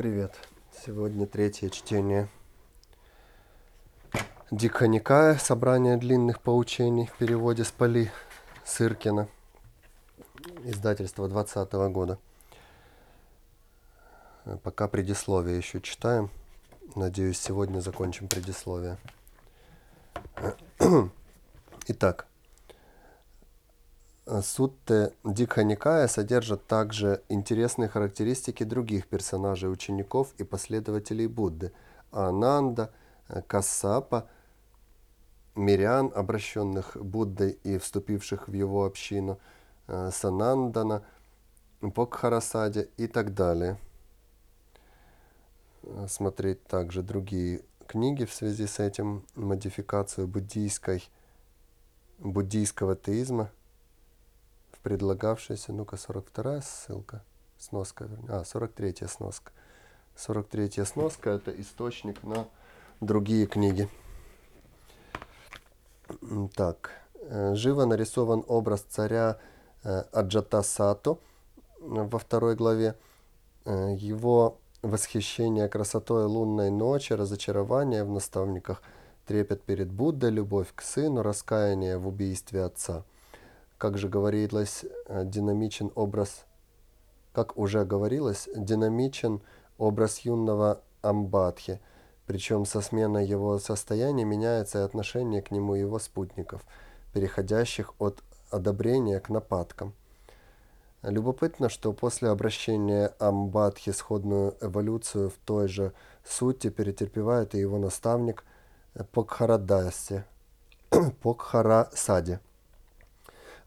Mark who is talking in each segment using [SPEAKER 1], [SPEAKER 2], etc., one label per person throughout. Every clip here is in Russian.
[SPEAKER 1] Привет! Сегодня третье чтение Дикха собрание длинных поучений в переводе с Поли Сыркина, издательство 2020 года. Пока предисловие еще читаем. Надеюсь, сегодня закончим предисловие. Итак, Сутте Дикха содержат также интересные характеристики других персонажей учеников и последователей Будды – Ананда, Кассапа, мирян, обращенных Буддой и вступивших в его общину, Санандана, Покхарасаде и так далее. Смотреть также другие книги в связи с этим, модификацию буддийской, буддийского теизма – предлагавшаяся, ну-ка, 42 ссылка, сноска, а, 43 сноска. 43 сноска – это источник на другие книги. Так, э, живо нарисован образ царя э, Аджатасато во второй главе. Э, его восхищение красотой лунной ночи, разочарование в наставниках, трепет перед Буддой, любовь к сыну, раскаяние в убийстве отца – как же говорилось, э, динамичен образ, как уже говорилось, динамичен образ юного Амбадхи, причем со сменой его состояния меняется и отношение к нему его спутников, переходящих от одобрения к нападкам. Любопытно, что после обращения Амбадхи сходную эволюцию в той же сути перетерпевает и его наставник Покхарадасе, Покхарасаде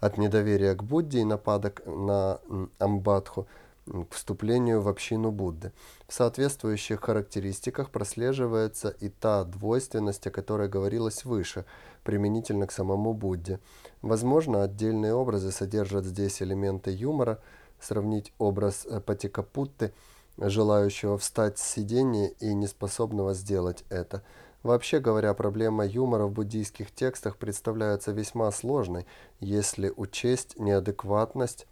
[SPEAKER 1] от недоверия к Будде и нападок на Амбадху к вступлению в общину Будды. В соответствующих характеристиках прослеживается и та двойственность, о которой говорилось выше, применительно к самому Будде. Возможно, отдельные образы содержат здесь элементы юмора, сравнить образ э, Патикапутты, желающего встать с сидения и неспособного сделать это – Вообще говоря, проблема юмора в буддийских текстах представляется весьма сложной, если учесть неадекватность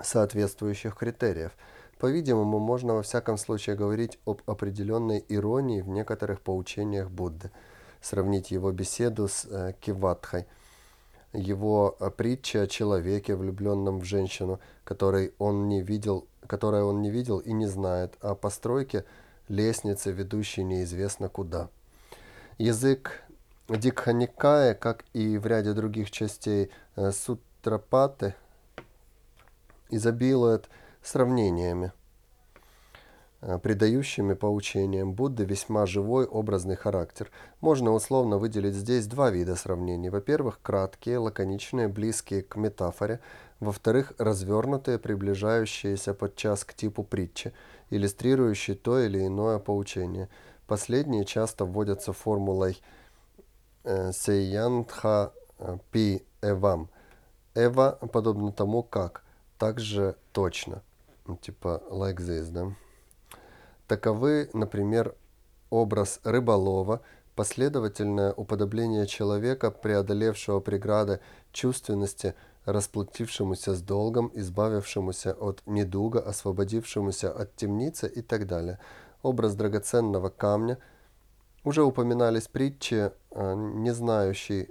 [SPEAKER 1] соответствующих критериев. По-видимому, можно во всяком случае говорить об определенной иронии в некоторых поучениях Будды. Сравнить его беседу с э, Киватхой, его э, притча о человеке, влюбленном в женщину, которой он не видел, которой он не видел и не знает, о постройке лестницы, ведущей неизвестно куда. Язык Дикханикая, как и в ряде других частей э, Сутрапаты, изобилует сравнениями, э, придающими поучениям Будды весьма живой образный характер. Можно условно выделить здесь два вида сравнений. Во-первых, краткие, лаконичные, близкие к метафоре. Во-вторых, развернутые, приближающиеся подчас к типу притчи, иллюстрирующие то или иное поучение – Последние часто вводятся формулой э, Сейянтха э, Пи Эвам. Эва подобно тому, как. Также точно. Ну, типа like this, да? Таковы, например, образ рыболова, последовательное уподобление человека, преодолевшего преграды чувственности, расплатившемуся с долгом, избавившемуся от недуга, освободившемуся от темницы и так далее – образ драгоценного камня. Уже упоминались притчи, э, не знающие,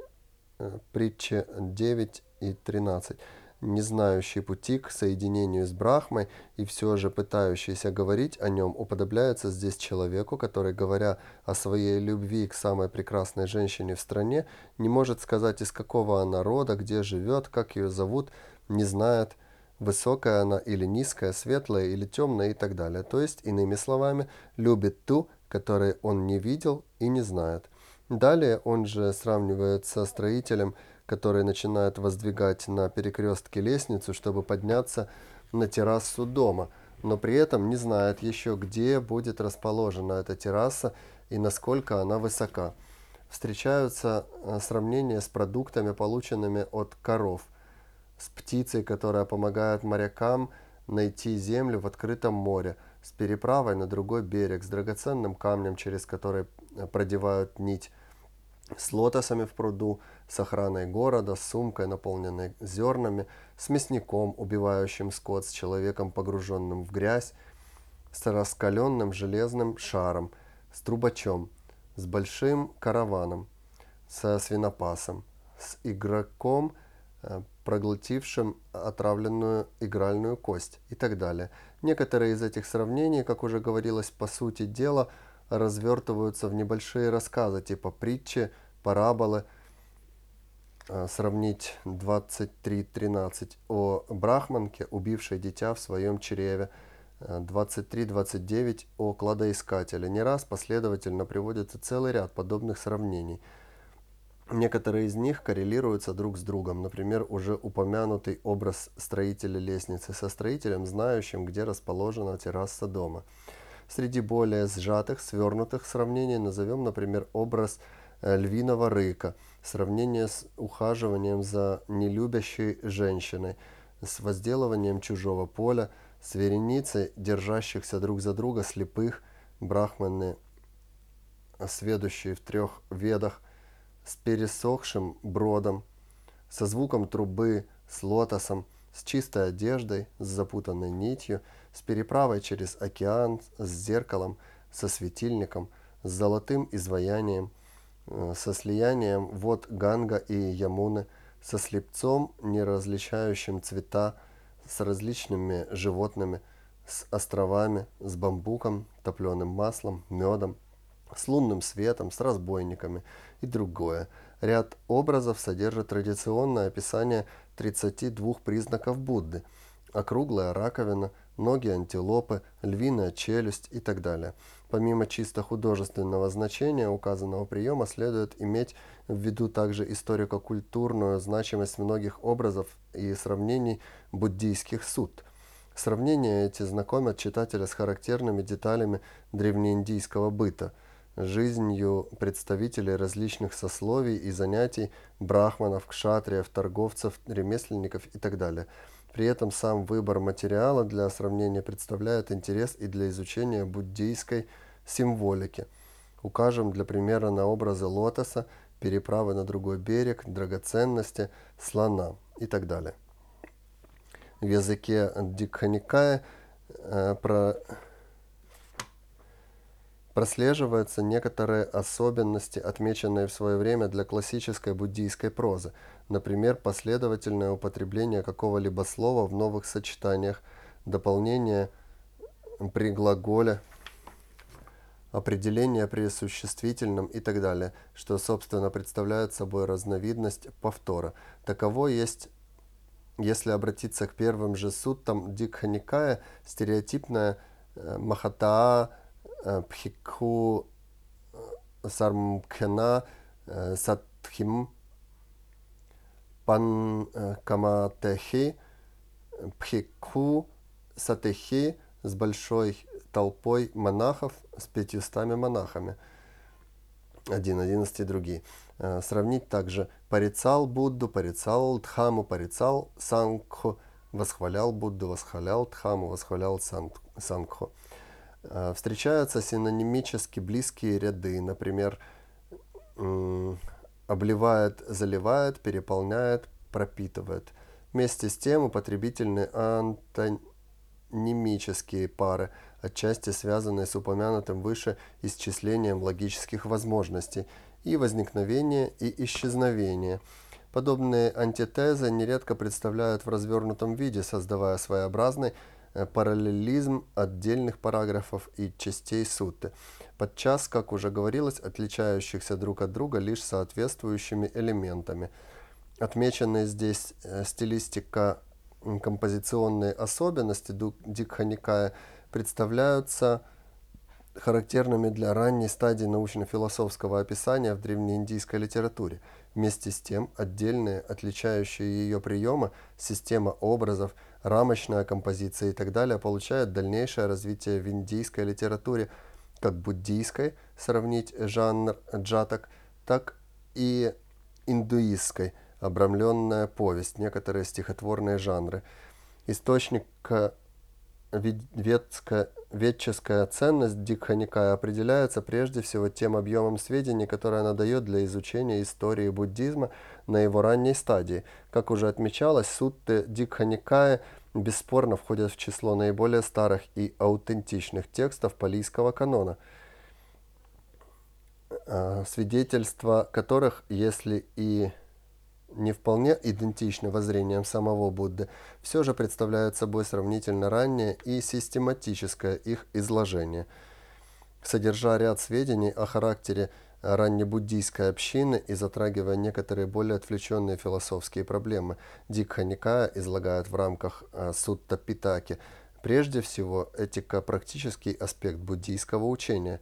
[SPEAKER 1] э, притчи 9 и 13, не знающий пути к соединению с Брахмой и все же пытающийся говорить о нем, уподобляется здесь человеку, который, говоря о своей любви к самой прекрасной женщине в стране, не может сказать, из какого она рода, где живет, как ее зовут, не знает, высокая она или низкая, светлая или темная и так далее. То есть, иными словами, любит ту, которой он не видел и не знает. Далее он же сравнивает со строителем, который начинает воздвигать на перекрестке лестницу, чтобы подняться на террасу дома, но при этом не знает еще, где будет расположена эта терраса и насколько она высока. Встречаются э, сравнения с продуктами, полученными от коров – с птицей, которая помогает морякам найти землю в открытом море, с переправой на другой берег, с драгоценным камнем, через который э, продевают нить, с лотосами в пруду, с охраной города, с сумкой, наполненной зернами, с мясником, убивающим скот, с человеком, погруженным в грязь, с раскаленным железным шаром, с трубачом, с большим караваном, со свинопасом, с игроком, э, проглотившим отравленную игральную кость и так далее. Некоторые из этих сравнений, как уже говорилось, по сути дела, развертываются в небольшие рассказы типа притчи, параболы. Э, сравнить 23.13 о брахманке, убившей дитя в своем чреве, 23.29 э, о кладоискателе. Не раз последовательно приводится целый ряд подобных сравнений – Некоторые из них коррелируются друг с другом. Например, уже упомянутый образ строителя лестницы со строителем, знающим, где расположена терраса дома. Среди более сжатых, свернутых сравнений назовем, например, образ э, львиного рыка, сравнение с ухаживанием за нелюбящей женщиной, с возделыванием чужого поля, с вереницей держащихся друг за друга слепых, брахманы, сведущие в трех ведах – с пересохшим бродом, со звуком трубы, с лотосом, с чистой одеждой, с запутанной нитью, с переправой через океан, с зеркалом, со светильником, с золотым изваянием, э, со слиянием вод Ганга и Ямуны, со слепцом, не различающим цвета, с различными животными, с островами, с бамбуком, топленым маслом, медом, с лунным светом, с разбойниками и другое. Ряд образов содержит традиционное описание 32 признаков Будды. Округлая раковина, ноги антилопы, львиная челюсть и так далее. Помимо чисто художественного значения указанного приема следует иметь в виду также историко-культурную значимость многих образов и сравнений буддийских суд. Сравнения эти знакомят читателя с характерными деталями древнеиндийского быта – жизнью представителей различных сословий и занятий, брахманов, кшатриев, торговцев, ремесленников и так далее. При этом сам выбор материала для сравнения представляет интерес и для изучения буддийской символики. Укажем для примера на образы лотоса, переправы на другой берег, драгоценности, слона и так далее. В языке Дикханикая э, про прослеживаются некоторые особенности, отмеченные в свое время для классической буддийской прозы, например, последовательное употребление какого-либо слова в новых сочетаниях, дополнение при глаголе, определение при существительном и так далее, что, собственно, представляет собой разновидность повтора. Таково есть если обратиться к первым же суттам Дикханикая, стереотипная э, Махатаа Пхикху Сармкхена Сатхим Пан Каматехи Пхикху Сатехи с большой толпой монахов, с пятьюстами монахами. Один, одиннадцать и другие. Сравнить также порицал Будду, порицал Дхаму, порицал Сангху, восхвалял Будду, восхвалял Дхаму, восхвалял Сангху. Э, встречаются синонимически близкие ряды, например, обливает, заливает, переполняет, пропитывает. Вместе с тем употребительные антонимические пары, отчасти связанные с упомянутым выше исчислением логических возможностей и возникновения и исчезновения. Подобные антитезы нередко представляют в развернутом виде, создавая своеобразный параллелизм отдельных параграфов и частей сутты, подчас, как уже говорилось, отличающихся друг от друга лишь соответствующими элементами. Отмеченные здесь э, стилистика композиционные особенности Дикханикая представляются характерными для ранней стадии научно-философского описания в древнеиндийской литературе. Вместе с тем, отдельные, отличающие ее приемы, система образов – рамочная композиция и так далее получают дальнейшее развитие в индийской литературе, как буддийской, сравнить жанр джатак, так и индуистской, обрамленная повесть, некоторые стихотворные жанры. Источник ветская, ветческая ценность Дикханикая определяется прежде всего тем объемом сведений, которые она дает для изучения истории буддизма на его ранней стадии. Как уже отмечалось, сутты Дикханикая бесспорно входят в число наиболее старых и аутентичных текстов палийского канона, а, свидетельства которых, если и не вполне идентичны воззрениям самого Будды, все же представляют собой сравнительно раннее и систематическое их изложение, содержа ряд сведений о характере раннебуддийской общины и затрагивая некоторые более отвлеченные философские проблемы. Дикха Никая излагает в рамках а, Сутта Питаки прежде всего этико-практический аспект буддийского учения,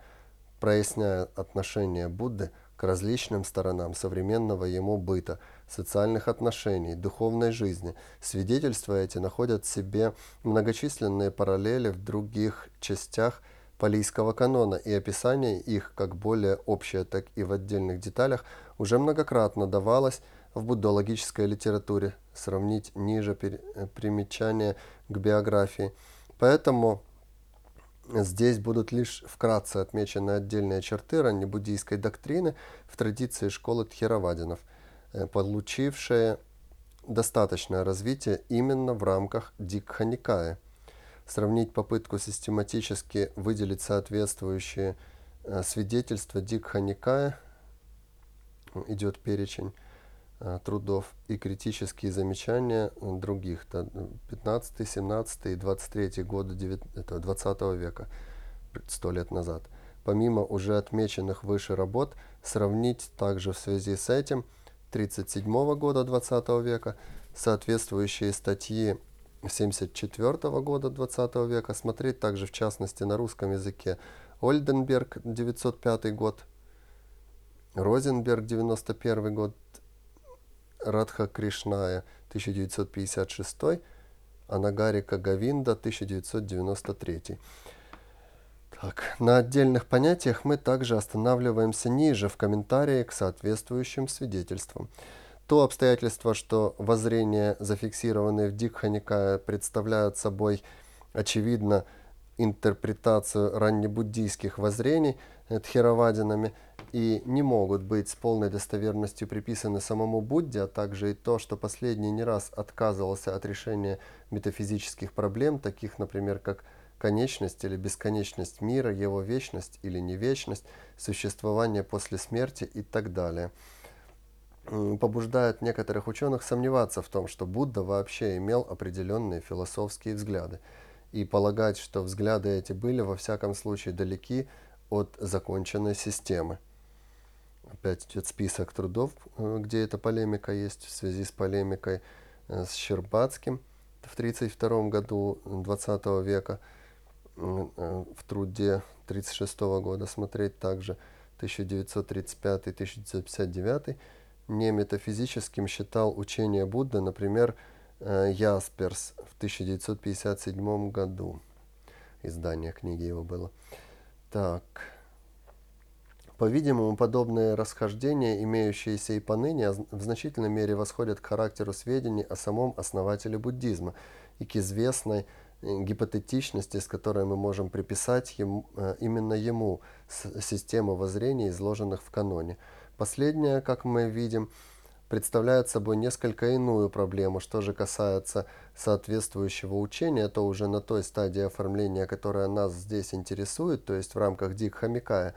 [SPEAKER 1] проясняя отношение Будды к различным сторонам современного ему быта, социальных отношений, духовной жизни. Свидетельства эти находят в себе многочисленные параллели в других частях палийского канона, и описание их, как более общее, так и в отдельных деталях, уже многократно давалось в буддологической литературе, сравнить ниже э, примечания к биографии. Поэтому здесь будут лишь вкратце отмечены отдельные черты раннебуддийской доктрины в традиции школы Тхеравадинов, э, получившие достаточное развитие именно в рамках Дикханикая – сравнить попытку систематически выделить соответствующие э, свидетельства Дикха Никая, идет перечень э, трудов и критические замечания других, 15, 17 и 23 годы 20 века, сто лет назад. Помимо уже отмеченных выше работ, сравнить также в связи с этим 37 года 20 века соответствующие статьи 1974 года 20 века, смотреть также в частности на русском языке Ольденберг 905 год, Розенберг 91 год, Радха Кришная 1956, Анагарика Гавинда 1993. Так, на отдельных понятиях мы также останавливаемся ниже в комментарии к соответствующим свидетельствам. То обстоятельство, что воззрения, зафиксированные в Дикханикае, представляют собой, очевидно, интерпретацию раннебуддийских воззрений тхеравадинами и не могут быть с полной достоверностью приписаны самому Будде, а также и то, что последний не раз отказывался от решения метафизических проблем, таких, например, как конечность или бесконечность мира, его вечность или невечность, существование после смерти и так далее – побуждает некоторых ученых сомневаться в том, что Будда вообще имел определенные философские взгляды, и полагать, что взгляды эти были во всяком случае далеки от законченной системы. Опять идет список трудов, э, где эта полемика есть в связи с полемикой э, с Щербацким в 1932 году 20 века, э, в труде 1936 года смотреть также 1935-1959 неметафизическим считал учение Будды, например, э, Ясперс в 1957 году. Издание книги его было. Так. По-видимому, подобные расхождения, имеющиеся и поныне, в значительной мере восходят к характеру сведений о самом основателе буддизма и к известной э, гипотетичности, с которой мы можем приписать ему, э, именно ему систему воззрений, изложенных в каноне – Последнее, как мы видим, представляет собой несколько иную проблему. Что же касается соответствующего учения, то уже на той стадии оформления, которая нас здесь интересует, то есть в рамках Дикха Микая,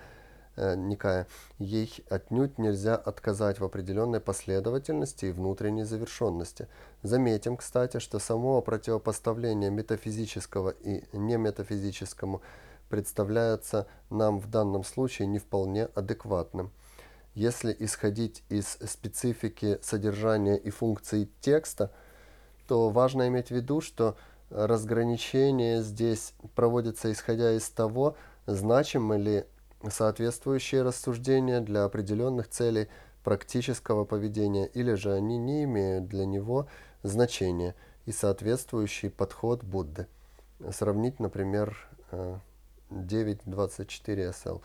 [SPEAKER 1] э, Никая, ей отнюдь нельзя отказать в определенной последовательности и внутренней завершенности. Заметим, кстати, что само противопоставление метафизического и неметафизическому представляется нам в данном случае не вполне адекватным. Если исходить из специфики содержания и функций текста, то важно иметь в виду, что разграничение здесь проводится исходя из того, значимы ли соответствующие рассуждения для определенных целей практического поведения, или же они не имеют для него значения и соответствующий подход Будды. Сравнить, например, 9.24 SL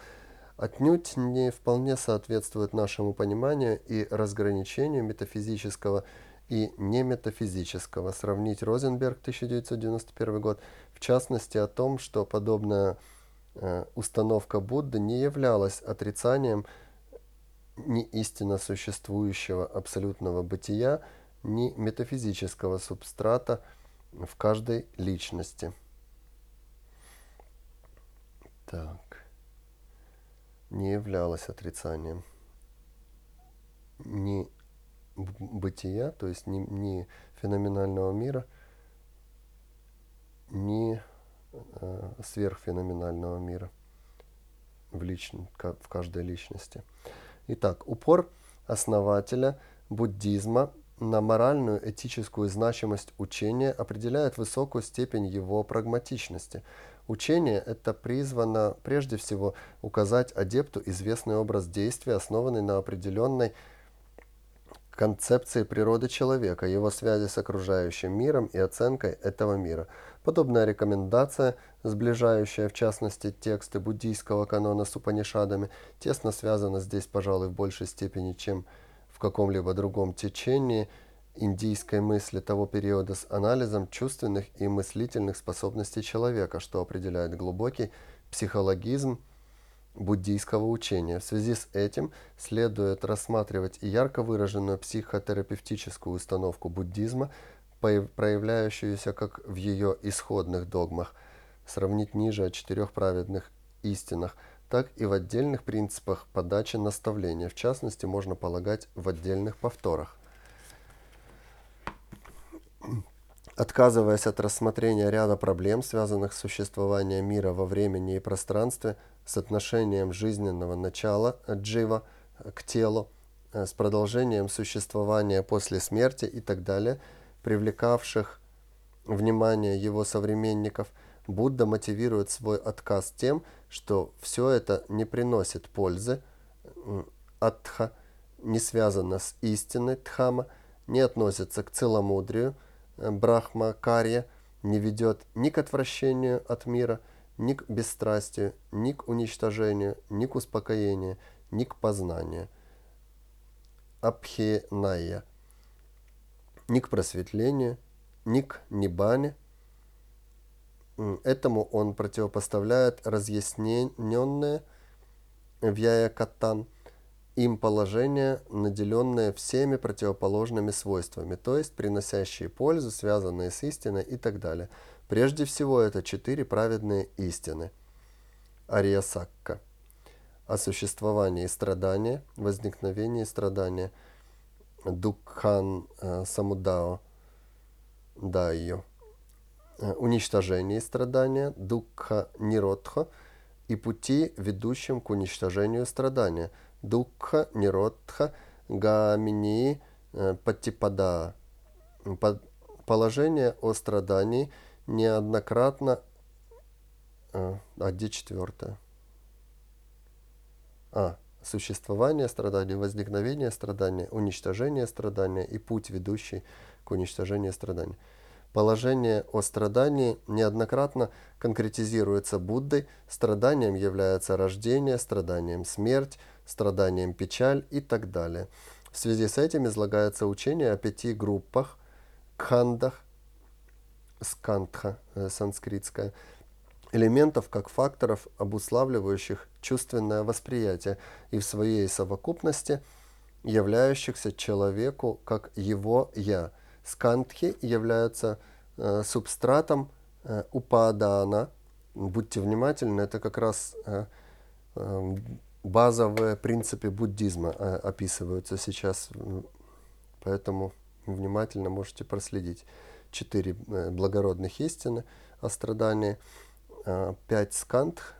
[SPEAKER 1] отнюдь не вполне соответствует нашему пониманию и разграничению метафизического и неметафизического. Сравнить Розенберг 1991 год, в частности о том, что подобная э, установка Будды не являлась отрицанием ни истинно существующего абсолютного бытия, ни метафизического субстрата в каждой личности. Так. Не являлось отрицанием. Ни бытия, то есть ни, ни феноменального мира, ни э, сверхфеноменального мира в, лич... в каждой личности. Итак, упор основателя буддизма на моральную этическую значимость учения определяет высокую степень его прагматичности. Учение это призвано прежде всего указать адепту известный образ действия, основанный на определенной концепции природы человека, его связи с окружающим миром и оценкой этого мира. Подобная рекомендация, сближающая в частности тексты буддийского канона с Упанишадами, тесно связана здесь, пожалуй, в большей степени, чем в каком-либо другом течении индийской мысли того периода с анализом чувственных и мыслительных способностей человека, что определяет глубокий психологизм буддийского учения. В связи с этим следует рассматривать и ярко выраженную психотерапевтическую установку буддизма, проявляющуюся как в ее исходных догмах, сравнить ниже о четырех праведных истинах – так и в отдельных принципах подачи наставления, в частности, можно полагать в отдельных повторах. Отказываясь от рассмотрения ряда проблем, связанных с существованием мира во времени и пространстве, с отношением жизненного начала джива к телу, э, с продолжением существования после смерти и так далее, привлекавших внимание его современников – Будда мотивирует свой отказ тем, что все это не приносит пользы, атха, не связано с истиной дхама, не относится к целомудрию, э, брахма карья, не ведет ни к отвращению от мира, ни к бесстрастию, ни к уничтожению, ни к успокоению, ни к познанию. Абхеная, ни к просветлению, ни к нибане – Этому он противопоставляет разъясненное в Катан им положение, наделенное всеми противоположными свойствами, то есть приносящие пользу, связанные с истиной и так далее. Прежде всего, это четыре праведные истины. Ария Сакка. О существовании страдания, возникновении страдания. Дукхан э, Самудао Дайо Э, уничтожении страдания, дукха ниродха, и пути, ведущим к уничтожению страдания, дукха ниродха гамини э, патипада. Положение о страдании неоднократно... А, а где четвертое? А, существование страдания, возникновение страдания, уничтожение страдания и путь, ведущий к уничтожению страдания. Положение о страдании неоднократно конкретизируется Буддой, страданием является рождение, страданием смерть, страданием печаль и так далее. В связи с этим излагается учение о пяти группах, кхандах, скандха, э, санскритская, элементов как факторов, обуславливающих чувственное восприятие и в своей совокупности являющихся человеку как его «я», Скандхи являются э, субстратом э, упадана. Будьте внимательны, это как раз э, э, базовые принципы буддизма э, описываются сейчас. Поэтому внимательно можете проследить. Четыре э, благородных истины о страдании, э, пять скандх,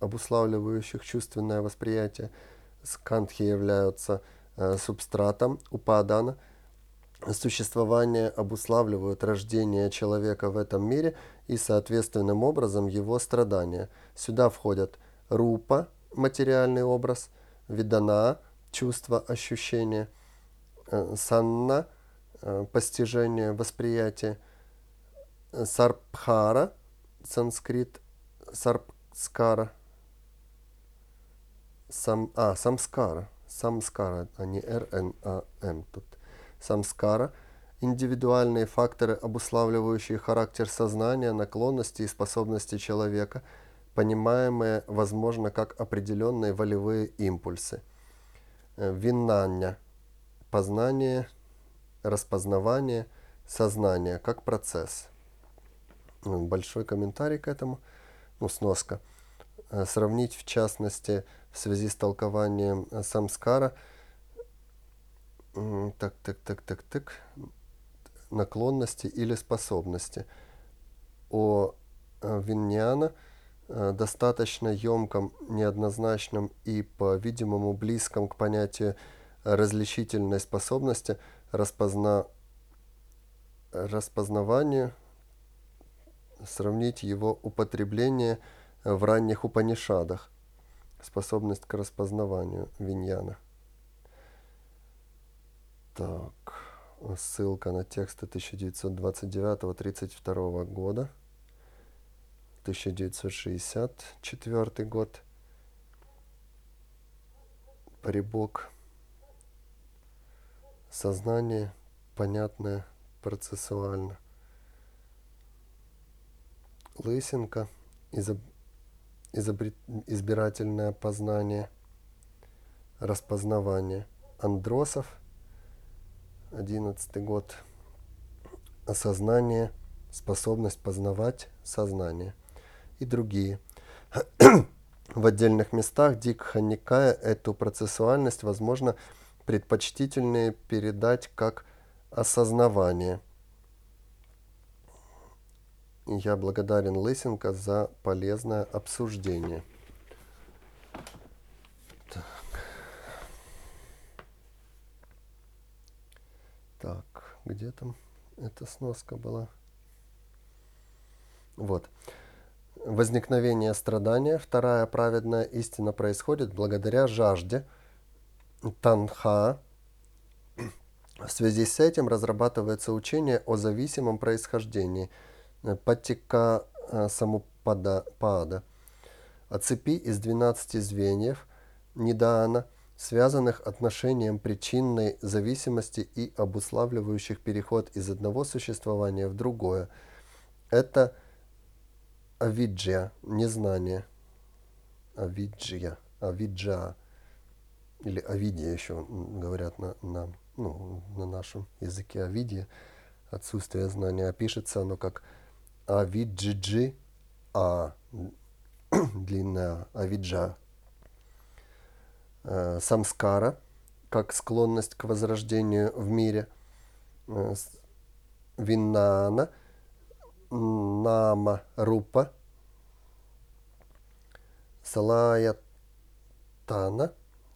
[SPEAKER 1] обуславливающих чувственное восприятие. Скандхи являются субстратом упадана. Существование обуславливают рождение человека в этом мире и соответственным образом его страдания. Сюда входят рупа, материальный образ, видана, чувство, ощущение, э, санна, э, постижение, восприятие, сарбхара, санскрит, сарбскара, сам, а, самскара, самскара, а не РНАМ тут. Самскара – индивидуальные факторы, обуславливающие характер сознания, наклонности и способности человека, понимаемые, возможно, как определенные волевые импульсы. Э, Виннання – познание, распознавание, сознания как процесс. Ну, большой комментарий к этому, ну, сноска. Э, сравнить, в частности, в связи с толкованием э, самскара, так, так, так, так, так, наклонности или способности. О Виньяна достаточно емком, неоднозначном и, по-видимому, близком к понятию различительной способности распозна... распознаванию, сравнить его употребление в ранних Упанишадах, способность к распознаванию виньяна. Так, ссылка на тексты 1929-32 года, 1964 год, Прибок, сознание, понятное процессуально. Лысенко, изоб... изобрет... избирательное познание, распознавание. Андросов, одиннадцатый год, осознание, способность познавать сознание и другие. В отдельных местах Дик Никая эту процессуальность, возможно, предпочтительнее передать как осознавание – я благодарен Лысенко за полезное обсуждение. Так. так, где там эта сноска была? Вот. Возникновение страдания, вторая праведная истина происходит благодаря жажде, танха. В связи с этим разрабатывается учение о зависимом происхождении – Паттика э, Самупада, о цепи из 12 звеньев Нидаана, связанных отношением причинной зависимости и обуславливающих переход из одного существования в другое. Это авиджия, незнание. Авиджия, авиджа, или авидия еще говорят на, на, ну, на нашем языке авидия, отсутствие знания, а пишется оно как Авиджиджи, а длинная Авиджа. Э, самскара, как склонность к возрождению в мире. Э, Виннана, Нама Рупа, Салаятана,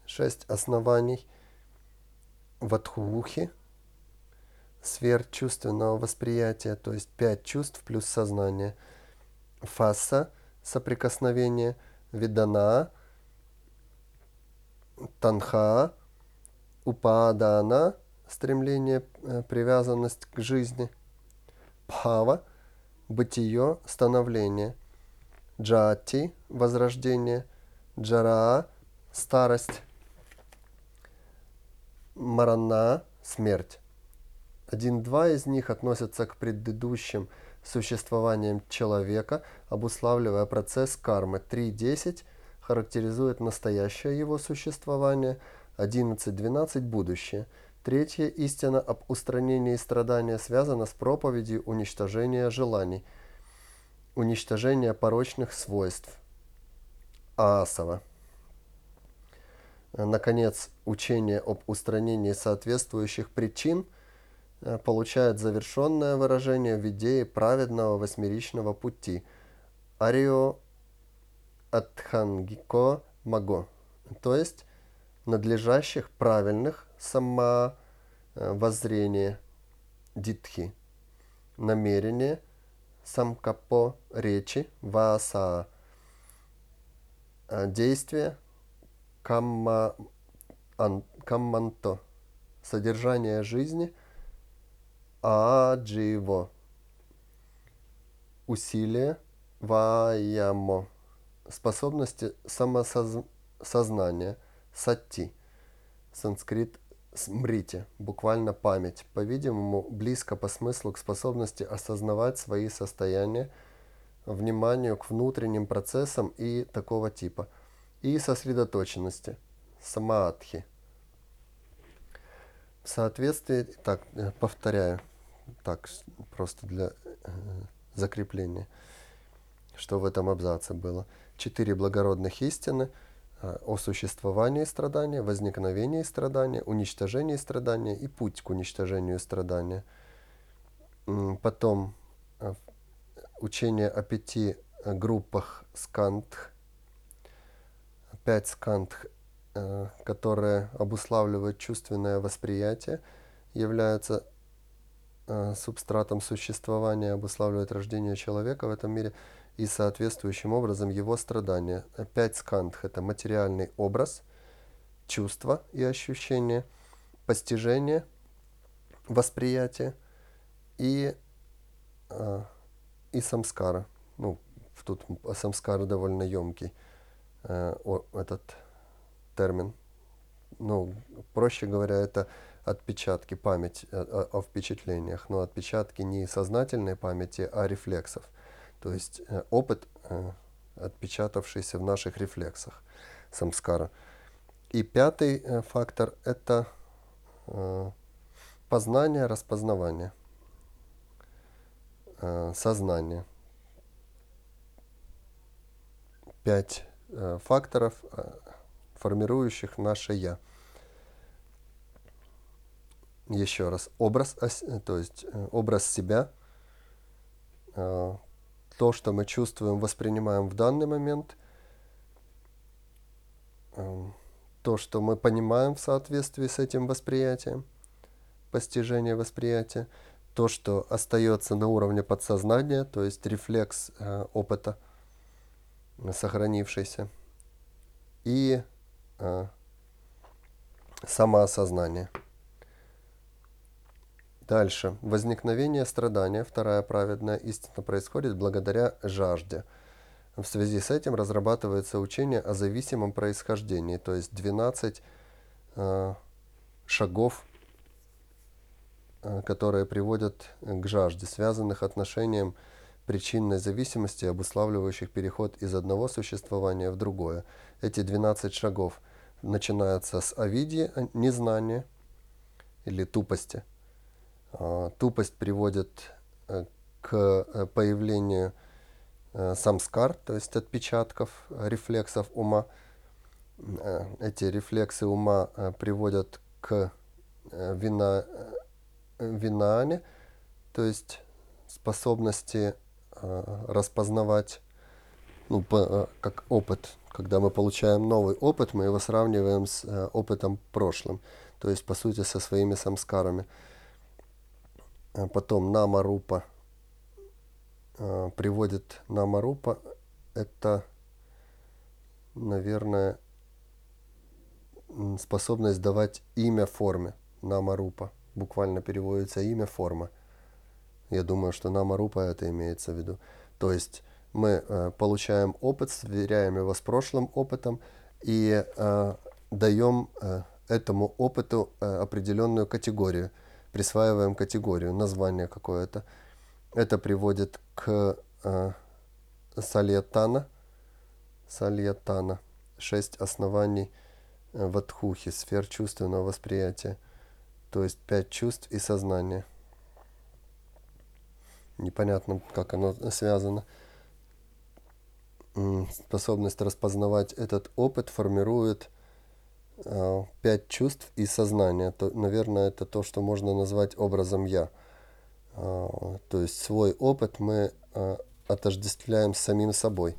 [SPEAKER 1] шесть оснований, Ватхухи, сфер чувственного восприятия, то есть пять чувств плюс сознание. Фаса – соприкосновение, видана, танха, упадана – стремление, э, привязанность к жизни, пхава – бытие, становление, джати – возрождение, джара – старость, марана – смерть. Один-два из них относятся к предыдущим существованиям человека, обуславливая процесс кармы. 3.10 характеризует настоящее его существование, 11.12 – будущее. Третья истина об устранении страдания связана с проповедью уничтожения желаний, уничтожения порочных свойств. Аасова. Наконец, учение об устранении соответствующих причин – Э, получает завершенное выражение в идее праведного восьмеричного пути Арио Атхангико Маго, то есть надлежащих правильных самовоззрения Дитхи, намерение Самкапо речи Вааса, э, действие камма, Камманто, содержание жизни – адживо. Усилие ваямо. Способности самосознания. Сати. Санскрит смрити, буквально память, по-видимому, близко по смыслу к способности осознавать свои состояния, вниманию к внутренним процессам и такого типа, и сосредоточенности, самаатхи. В соответствии, так, повторяю, так, просто для э, закрепления, что в этом абзаце было. Четыре благородных истины э, о существовании страдания, возникновении страдания, уничтожении страдания и путь к уничтожению страдания. Потом э, учение о пяти группах скандх, пять скандх, которые обуславливают чувственное восприятие, являются Э, субстратом существования обуславливает рождение человека в этом мире и соответствующим образом его страдания. Пять скандх – это материальный образ, чувства и ощущения, постижение, восприятие и, э, и самскара. Ну, тут самскара довольно емкий э, этот термин. Ну, проще говоря, это отпечатки, память о, э, о, о впечатлениях, но отпечатки не сознательной памяти, а рефлексов. То есть э, опыт, э, отпечатавшийся в наших рефлексах, самскара. И пятый фактор – это познание, распознавание, сознание. Пять факторов, формирующих наше «я» еще раз, образ, то есть э, образ себя, э, то, что мы чувствуем, воспринимаем в данный момент, э, то, что мы понимаем в соответствии с этим восприятием, постижение восприятия, то, что остается на уровне подсознания, то есть рефлекс опыта, сохранившийся, и самоосознание. Дальше. Возникновение страдания, вторая праведная истина, происходит благодаря жажде. В связи с этим разрабатывается учение о зависимом происхождении, то есть 12 э, шагов, э, которые приводят к жажде, связанных отношением причинной зависимости, обуславливающих переход из одного существования в другое. Эти 12 шагов начинаются с авидии, незнания или тупости – а, тупость приводит э, к э, появлению э, самскар, то есть отпечатков, рефлексов ума. Эти рефлексы ума приводят к вина, винане, то есть способности распознавать, ну, по, как опыт. Когда мы получаем новый опыт, мы его сравниваем с опытом прошлым, то есть, по сути, со своими самскарами. А потом Намарупа а, приводит Намарупа. Это, наверное, способность давать имя форме. Намарупа. Буквально переводится имя форма. Я думаю, что Намарупа это имеется в виду. То есть мы э, получаем опыт, сверяем его с прошлым опытом и э, даем э, этому опыту э, определенную категорию – присваиваем категорию, название какое-то. Это приводит к э, сальятана. Сальятана. Шесть оснований э, ватхухи, сфер чувственного восприятия. То есть пять чувств и сознание. Непонятно, как оно связано. Способность распознавать этот опыт формирует пять чувств и сознание. То, наверное, это то, что можно назвать образом «я». Э, то есть свой опыт мы э, отождествляем с самим собой,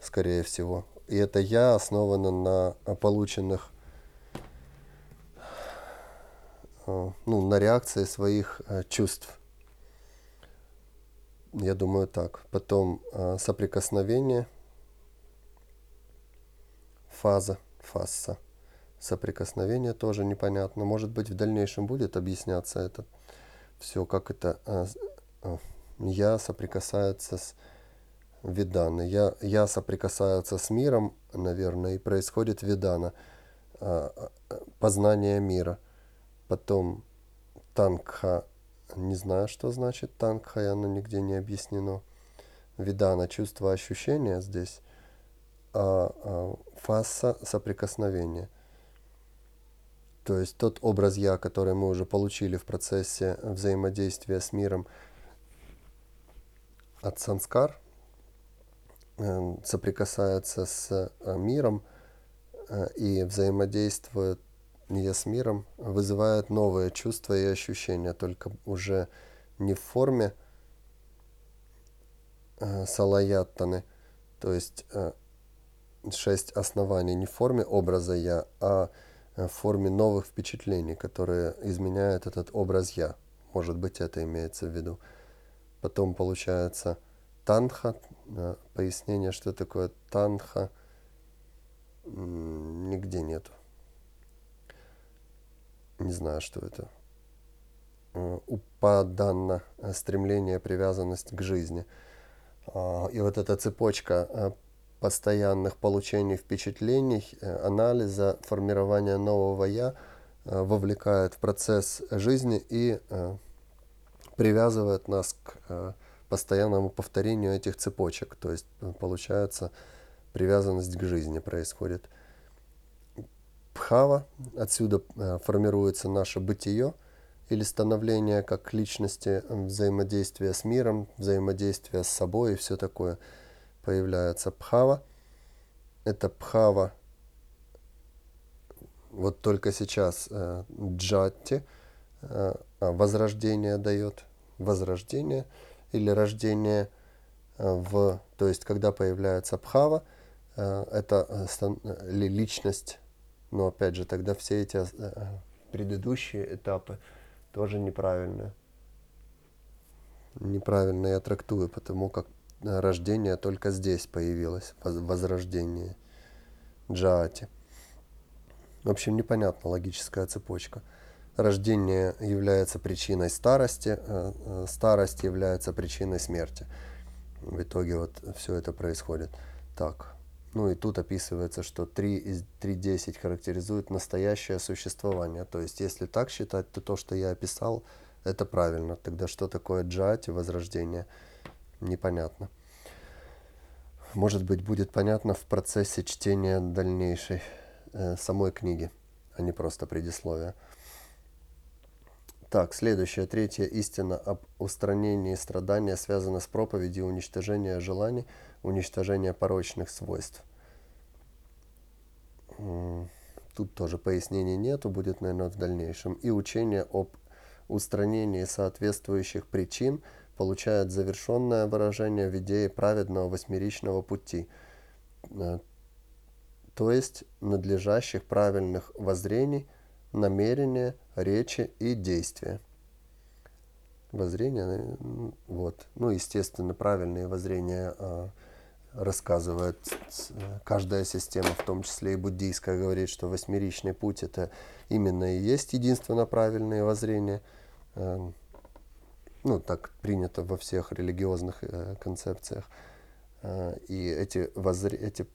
[SPEAKER 1] скорее всего. И это «я» основано на полученных, ну, на реакции своих чувств. Я думаю так. Потом соприкосновение, фаза, фасса соприкосновение тоже непонятно. Может быть, в дальнейшем будет объясняться это все, как это а, а, я соприкасается с виданы. Я, я соприкасается с миром, наверное, и происходит видана, а, познание мира. Потом тангха, не знаю, что значит тангха, и оно нигде не объяснено. Видана, чувство ощущения здесь, а, а фаса соприкосновения – То есть тот образ «я», который мы уже получили в процессе взаимодействия с миром от санскар, э, соприкасается с э, миром э, и взаимодействует не с миром, вызывает новые чувства и ощущения, только уже не в форме салаяттаны, то есть шесть оснований, не в форме образа «я», а в форме новых впечатлений, которые изменяют этот образ «я». Может быть, это имеется в виду. Потом получается танха, пояснение, что такое танха, нигде нету. Не знаю, что это. Упаданна, стремление, привязанность к жизни. А, и вот эта цепочка постоянных получений впечатлений, э, анализа, формирования нового «я» э, вовлекает в процесс жизни и э, привязывает нас к постоянному повторению этих цепочек. То есть получается привязанность к жизни происходит. Пхава, отсюда формируется наше бытие или становление как личности, взаимодействие с миром, взаимодействие с собой и все такое – появляется пхава. Это пхава вот только сейчас э, джатти э, а, возрождение дает, возрождение или рождение э, в, то есть когда появляется пхава, э, это э, личность, но опять же тогда все эти э, предыдущие этапы тоже неправильные. Неправильно я трактую, потому как рождение только здесь появилось, возрождение джаати. В общем, непонятна логическая цепочка. Рождение является причиной старости, э, э, старость является причиной смерти. В итоге вот все это происходит так. Ну и тут описывается, что 3 из 3.10 характеризует настоящее существование. То есть, если так считать, то то, что я описал, это правильно. Тогда что такое джати, возрождение? Непонятно. Может быть, будет понятно в процессе чтения дальнейшей э, самой книги, а не просто предисловия. Так, следующая, третья истина об устранении страдания связана с проповедью уничтожения желаний, уничтожения порочных свойств. Тут тоже пояснений нету, будет, наверное, в дальнейшем. И учение об устранении соответствующих причин – получает завершенное выражение в идее праведного восьмеричного пути, э, то есть надлежащих правильных воззрений, намерения, речи и действия. Воззрения, э, вот. Ну, естественно, правильные воззрения а, рассказывает каждая система, в том числе и буддийская, говорит, что восьмеричный путь это именно и есть единственно правильные воззрения. Ну, так принято во всех религиозных э, концепциях. Э, и эти, воззр... эти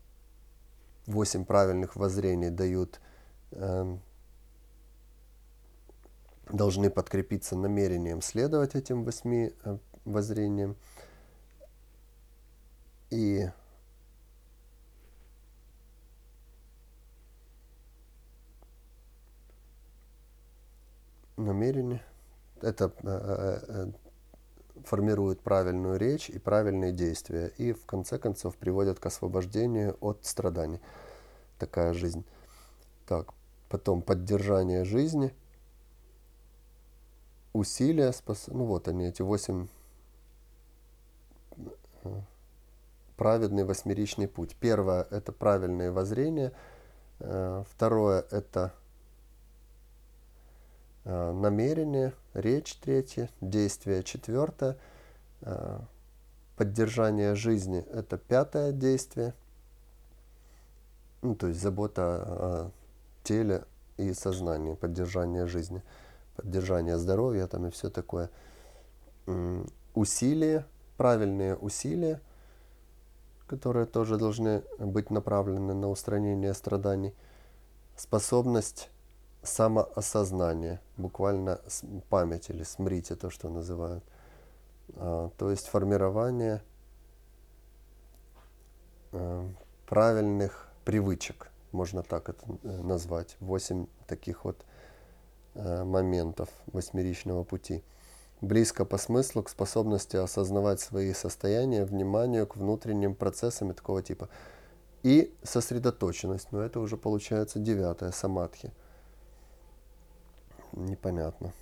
[SPEAKER 1] восемь правильных воззрений дают, э, должны подкрепиться намерением следовать этим восьми э, воззрениям. И намерение – это э, э, формирует правильную речь и правильные действия. И в конце концов приводят к освобождению от страданий. Такая жизнь. Так, потом поддержание жизни, усилия, спас... ну вот они, эти восемь э, праведный восьмеричный путь. Первое – это правильное воззрение. Второе – это намерение, речь третье, действие четвертое, э, поддержание жизни это пятое действие, ну, то есть забота о теле и сознании, поддержание жизни, поддержание здоровья там и все такое. Усилия, правильные усилия, которые тоже должны быть направлены на устранение страданий, способность самоосознание, буквально память или смрите, то, что называют. А, то есть формирование а, правильных привычек, можно так это э, назвать. Восемь таких вот э, моментов восьмеричного пути. Близко по смыслу к способности осознавать свои состояния, вниманию к внутренним процессам такого типа. И сосредоточенность, но это уже получается девятая самадхи. Непонятно.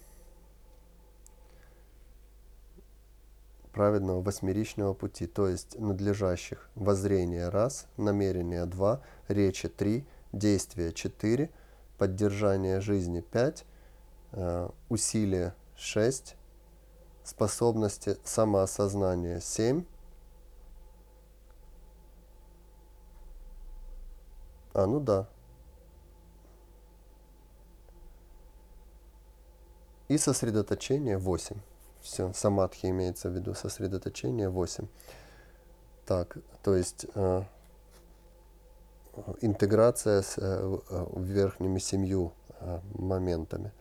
[SPEAKER 1] праведного восьмеричного пути, то есть надлежащих воззрения раз, намерения два, речи три, действия четыре, поддержание жизни пять, э, усилия шесть, способности самоосознания семь, А, ну да. И сосредоточение 8. Все, самадхи имеется в виду, сосредоточение 8. Так, то есть э, интеграция с э, верхними семью э, моментами,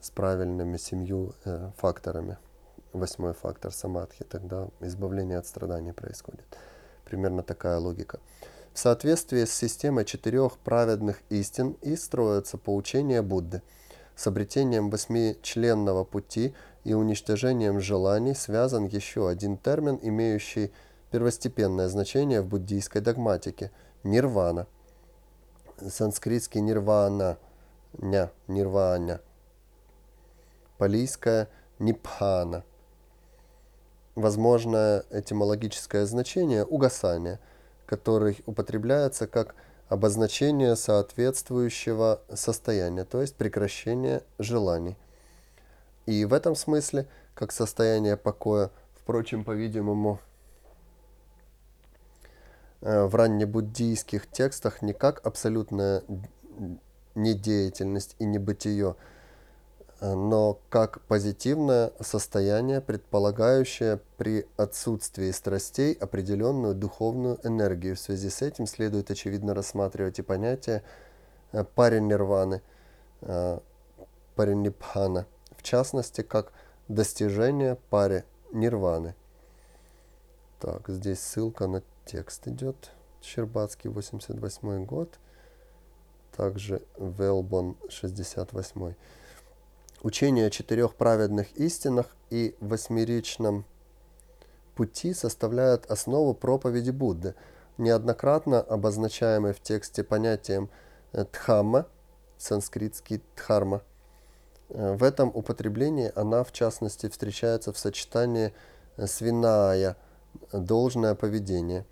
[SPEAKER 1] с правильными семью э, факторами. Восьмой фактор самадхи, тогда избавление от страданий происходит. Примерно такая логика. В соответствии с системой четырех праведных истин и строятся поучения Будды. С обретением восьмичленного пути – и уничтожением желаний связан еще один термин, имеющий первостепенное значение в буддийской догматике – нирвана. Санскритский нирвана, ня, нирваня. Палийское нипхана. Возможное этимологическое значение – угасание, который употребляется как обозначение соответствующего состояния, то есть прекращение желаний. И в этом смысле, как состояние покоя, впрочем, по-видимому, э, в раннебуддийских текстах не как абсолютная недеятельность и небытие, но как позитивное состояние, предполагающее при отсутствии страстей определенную духовную энергию. В связи с этим следует очевидно рассматривать и понятие э, паринирваны, паринипхана – в частности, как достижение паре нирваны. Так, здесь ссылка на текст идет. Щербацкий, 88 год. Также Велбон, 68. Учение о четырех праведных истинах и восьмеричном пути составляют основу проповеди Будды, неоднократно обозначаемой в тексте понятием дхамма, санскритский дхарма – Э, в этом употреблении она, в частности, встречается в сочетании э, с виная, должное поведение,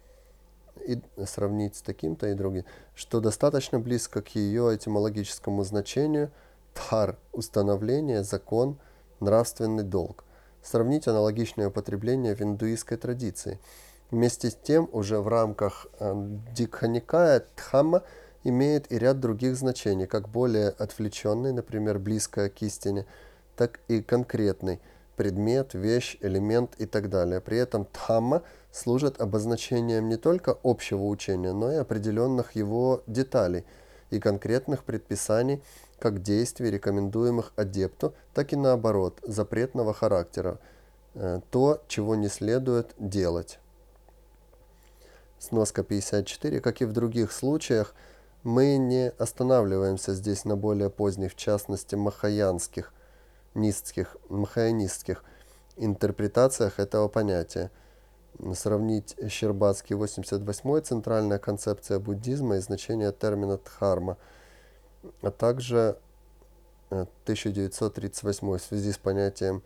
[SPEAKER 1] и сравнить с таким-то и другим, что достаточно близко к ее этимологическому значению тхар – установление, закон, нравственный долг. Сравнить аналогичное употребление в индуистской традиции. Вместе с тем, уже в рамках э, Дикханикая Дхамма – имеет и ряд других значений, как более отвлеченный, например, близкое к истине, так и конкретный предмет, вещь, элемент и так далее. При этом дхамма служит обозначением не только общего учения, но и определенных его деталей и конкретных предписаний, как действий, рекомендуемых адепту, так и наоборот, запретного характера, э, то, чего не следует делать. Сноска 54. Как и в других случаях, мы не останавливаемся здесь на более поздних, в частности, махаянских, нистских, махаянистских интерпретациях этого понятия. Сравнить Щербацкий 88 центральная концепция буддизма и значение термина дхарма, а также 1938 э, в связи с понятием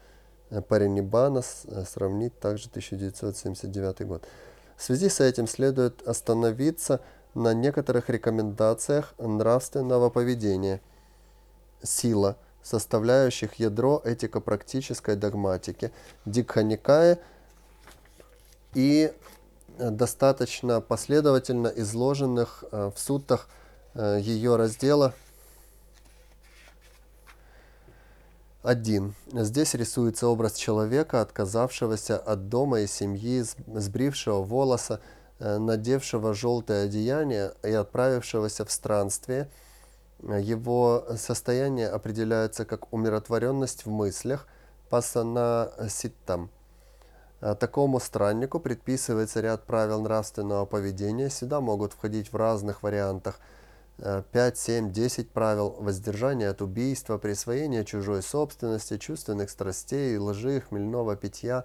[SPEAKER 1] э, паринибана э, сравнить также 1979 год. В связи с этим следует остановиться на некоторых рекомендациях нравственного поведения. Сила, составляющих ядро этико-практической догматики, Дикханикая и достаточно последовательно изложенных в сутах ее раздела 1. Здесь рисуется образ человека, отказавшегося от дома и семьи, сбрившего волоса, Э, надевшего желтое одеяние и отправившегося в странствие. Его состояние определяется как умиротворенность в мыслях, пасана ситтам. Э, такому страннику предписывается ряд правил нравственного поведения. Сюда могут входить в разных вариантах 5, 7, 10 правил воздержания от убийства, присвоения чужой собственности, чувственных страстей, лжи, хмельного питья,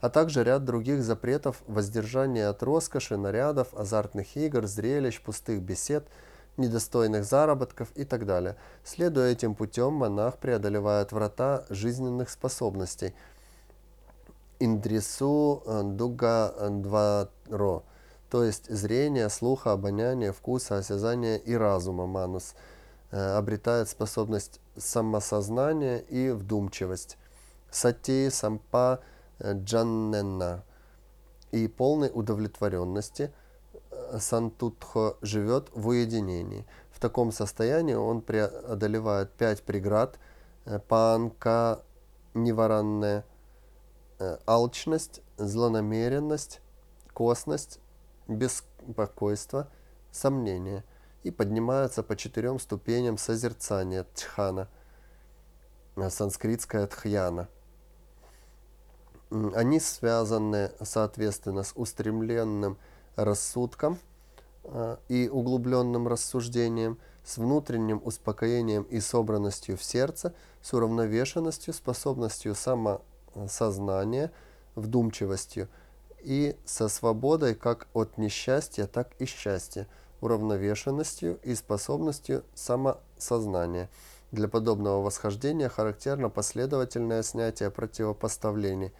[SPEAKER 1] а также ряд других запретов воздержания от роскоши, нарядов, азартных игр, зрелищ, пустых бесед, недостойных заработков и так далее. Следуя этим путем, монах преодолевает врата жизненных способностей. Индрису э, дуга дваро то есть зрение, слуха, обоняние, вкуса, осязания и разума манус, э, обретает способность самосознания и вдумчивость. Сати, сампа, э, джаннена и полной удовлетворенности э, сантутхо живет в уединении. В таком состоянии он преодолевает пять преград, панка, неваранная, алчность, злонамеренность, косность, беспокойство, сомнение и поднимаются по четырем ступеням созерцания тхана, санскритская тхьяна. Они связаны, соответственно, с устремленным рассудком а, и углубленным рассуждением, с внутренним успокоением и собранностью в сердце, с уравновешенностью, способностью самосознания, вдумчивостью – и со свободой как от несчастья, так и счастья, уравновешенностью и способностью самосознания. Для подобного восхождения характерно последовательное снятие противопоставлений,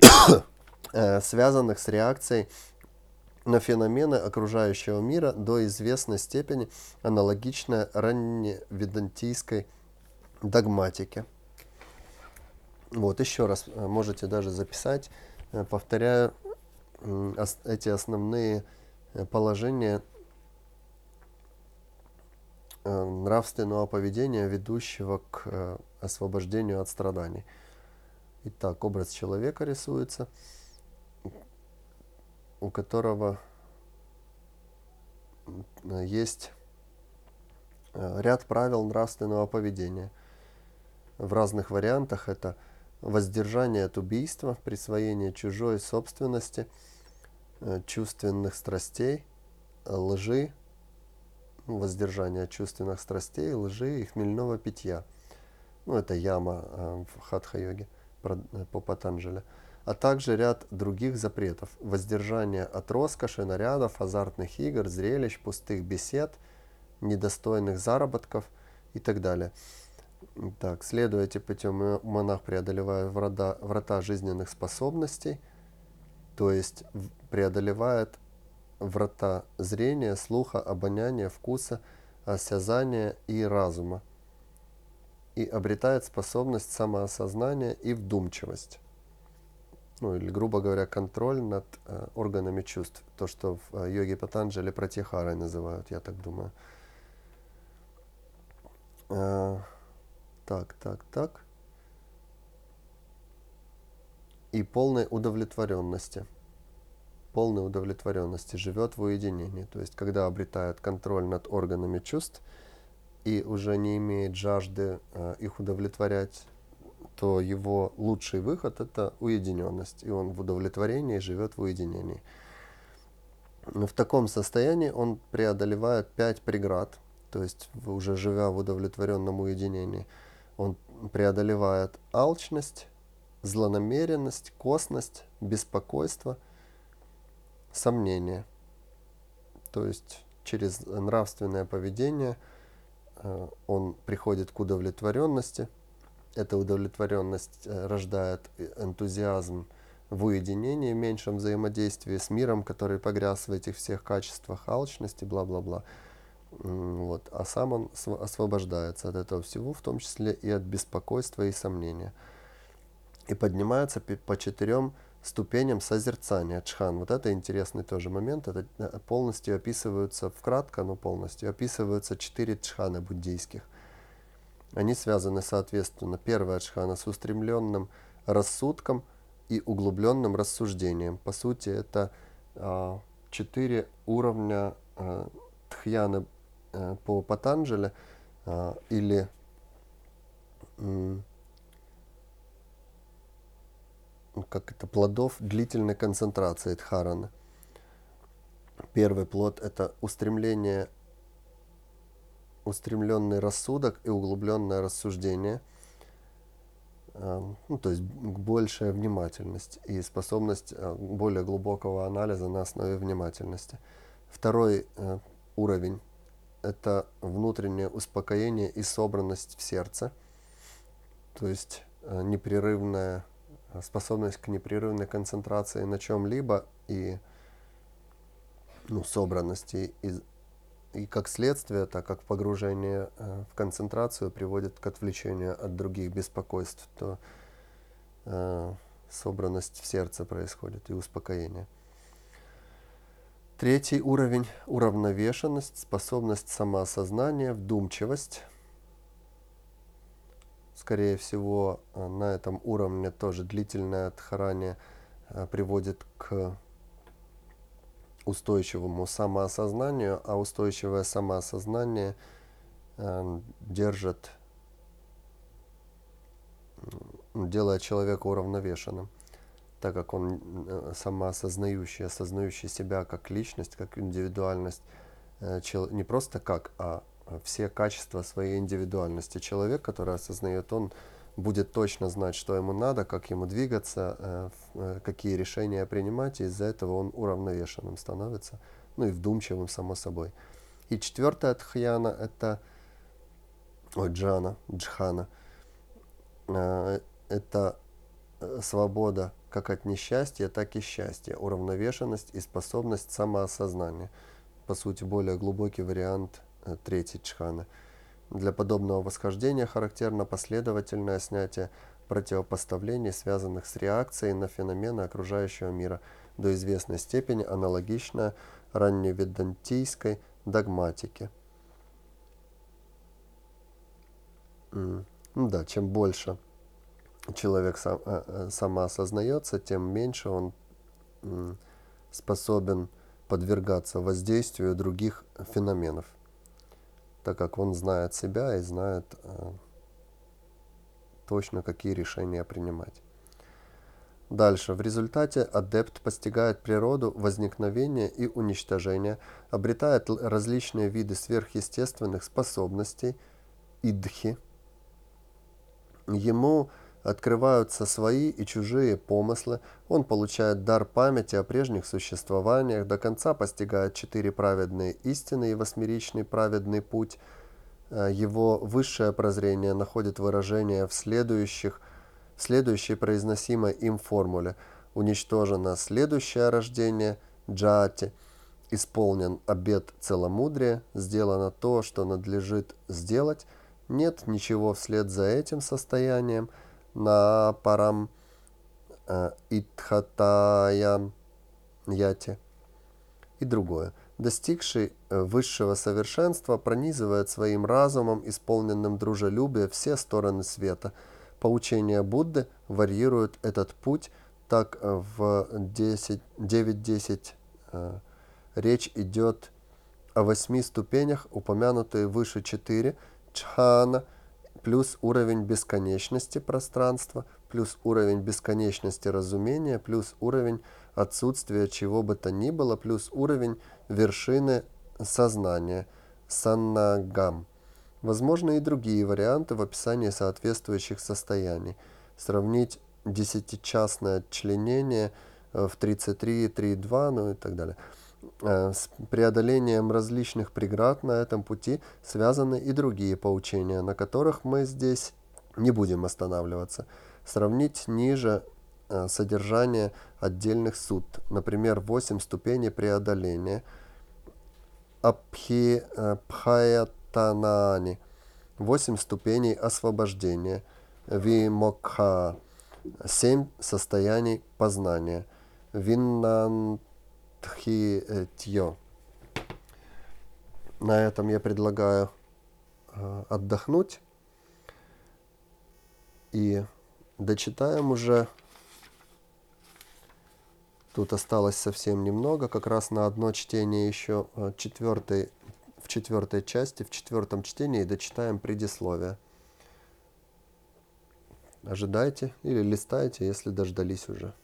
[SPEAKER 1] э, связанных с реакцией на феномены окружающего мира до известной степени аналогичная ранневедантийской догматике. Вот еще раз э, можете даже записать повторяю эти основные э, положения э, нравственного поведения, ведущего к освобождению от страданий. Итак, образ человека рисуется, у которого есть ряд правил нравственного поведения. В разных вариантах это – воздержание от убийства, присвоение чужой собственности, э, чувственных страстей, лжи, ну, воздержание от чувственных страстей, лжи и хмельного питья. Ну, это яма э, в хатха-йоге э, по Патанджеле. А также ряд других запретов. Воздержание от роскоши, нарядов, азартных игр, зрелищ, пустых бесед, недостойных заработков и так далее. Так, следуя этим путем, монах преодолевает врата, врата жизненных способностей, то есть преодолевает врата зрения, слуха, обоняния, вкуса, осязания и разума и обретает способность самоосознания и вдумчивость. Ну или, грубо говоря, контроль над э, органами чувств. То, что в э, йоге Патанджали протихарой называют, я так думаю. Э, так, так, так. И полной удовлетворенности. Полной удовлетворенности живет в уединении. То есть, когда обретает контроль над органами чувств и уже не имеет жажды э, их удовлетворять, то его лучший выход это уединенность. И он в удовлетворении живет в уединении. В таком состоянии он преодолевает пять преград, то есть уже живя в удовлетворенном уединении – он преодолевает алчность, злонамеренность, косность, беспокойство, сомнение. То есть через нравственное поведение э, он приходит к удовлетворенности. Эта удовлетворенность э, рождает энтузиазм в уединении, меньшем взаимодействии с миром, который погряз в этих всех качествах алчности, бла-бла-бла. Вот. А сам он освобождается от этого всего, в том числе и от беспокойства и сомнения. И поднимается по четырем ступеням созерцания чхан. Вот это интересный тоже момент. Это э, полностью описываются, вкратко, но полностью описываются четыре чхана буддийских. Они связаны, соответственно, первая чхана с устремленным рассудком и углубленным рассуждением. По сути, это а, четыре уровня а, тхьяны Э, по Патанджеле э, или как это, плодов длительной концентрации дхараны. Первый плод – это устремление устремленный рассудок и углубленное рассуждение, ну, то есть большая внимательность и способность более глубокого анализа на основе внимательности. Второй уровень – это внутреннее успокоение и собранность в сердце, то есть непрерывная способность к непрерывной концентрации на чем-либо и ну, собранности и, и как следствие, так как погружение э, в концентрацию приводит к отвлечению от других беспокойств, то э, собранность в сердце происходит и успокоение. Третий уровень – уравновешенность, способность самоосознания, вдумчивость. Скорее всего, э, на этом уровне тоже длительное отхарание э, приводит к устойчивому самоосознанию, а устойчивое самоосознание э, держит, делает человека уравновешенным, так как он э, самоосознающий, осознающий себя как личность, как индивидуальность, э, не просто как, а все качества своей индивидуальности. Человек, который осознает, он будет точно знать, что ему надо, как ему двигаться, э, какие решения принимать, и из-за этого он уравновешенным становится, ну и вдумчивым, само собой. И четвертая тхьяна – это, ой, джана, джхана, это свобода как от несчастья, так и счастья, уравновешенность и способность самоосознания. По сути, более глубокий вариант третьей джханы – для подобного восхождения характерно последовательное снятие противопоставлений, связанных с реакцией на феномены окружающего мира, до известной степени аналогично ранневедантийской догматике. Mm. Ну да, чем больше человек сам, э, э самоосознается, тем меньше он э, способен подвергаться воздействию других феноменов так как он знает себя и знает э, точно, какие решения принимать. Дальше. В результате адепт постигает природу возникновения и уничтожения, обретает различные виды сверхъестественных способностей, идхи. Ему открываются свои и чужие помыслы, он получает дар памяти о прежних существованиях, до конца постигает четыре праведные истины и восьмеричный праведный путь. Э, его высшее прозрение находит выражение в следующих, следующей произносимой им формуле. Уничтожено следующее рождение джати, исполнен обет целомудрия, сделано то, что надлежит сделать, нет ничего вслед за этим состоянием – на парам э, итхатаям яте и другое. Достигший э, высшего совершенства пронизывает своим разумом, исполненным дружелюбия, все стороны света. Поучения Будды варьируют этот путь, так э, в 9-10 речь идет о восьми ступенях, упомянутые выше 4, чхана – плюс уровень бесконечности пространства, плюс уровень бесконечности разумения, плюс уровень отсутствия чего бы то ни было, плюс уровень вершины сознания, саннагам. Возможны и другие варианты в описании соответствующих состояний. Сравнить десятичастное членение в 33.3.2, ну и так далее. Э, с преодолением различных преград на этом пути связаны и другие поучения, на которых мы здесь не будем останавливаться. Сравнить ниже э, содержание отдельных суд, например, 8 ступеней преодоления, Абхи э, Пхаятанани, 8 ступеней освобождения, Вимокха, 7 состояний познания, Виннан Тхитьо. На этом я предлагаю э, отдохнуть и дочитаем уже. Тут осталось совсем немного, как раз на одно чтение еще э, четвертой, в четвертой части, в четвертом чтении дочитаем предисловие. Ожидайте или листайте, если дождались уже.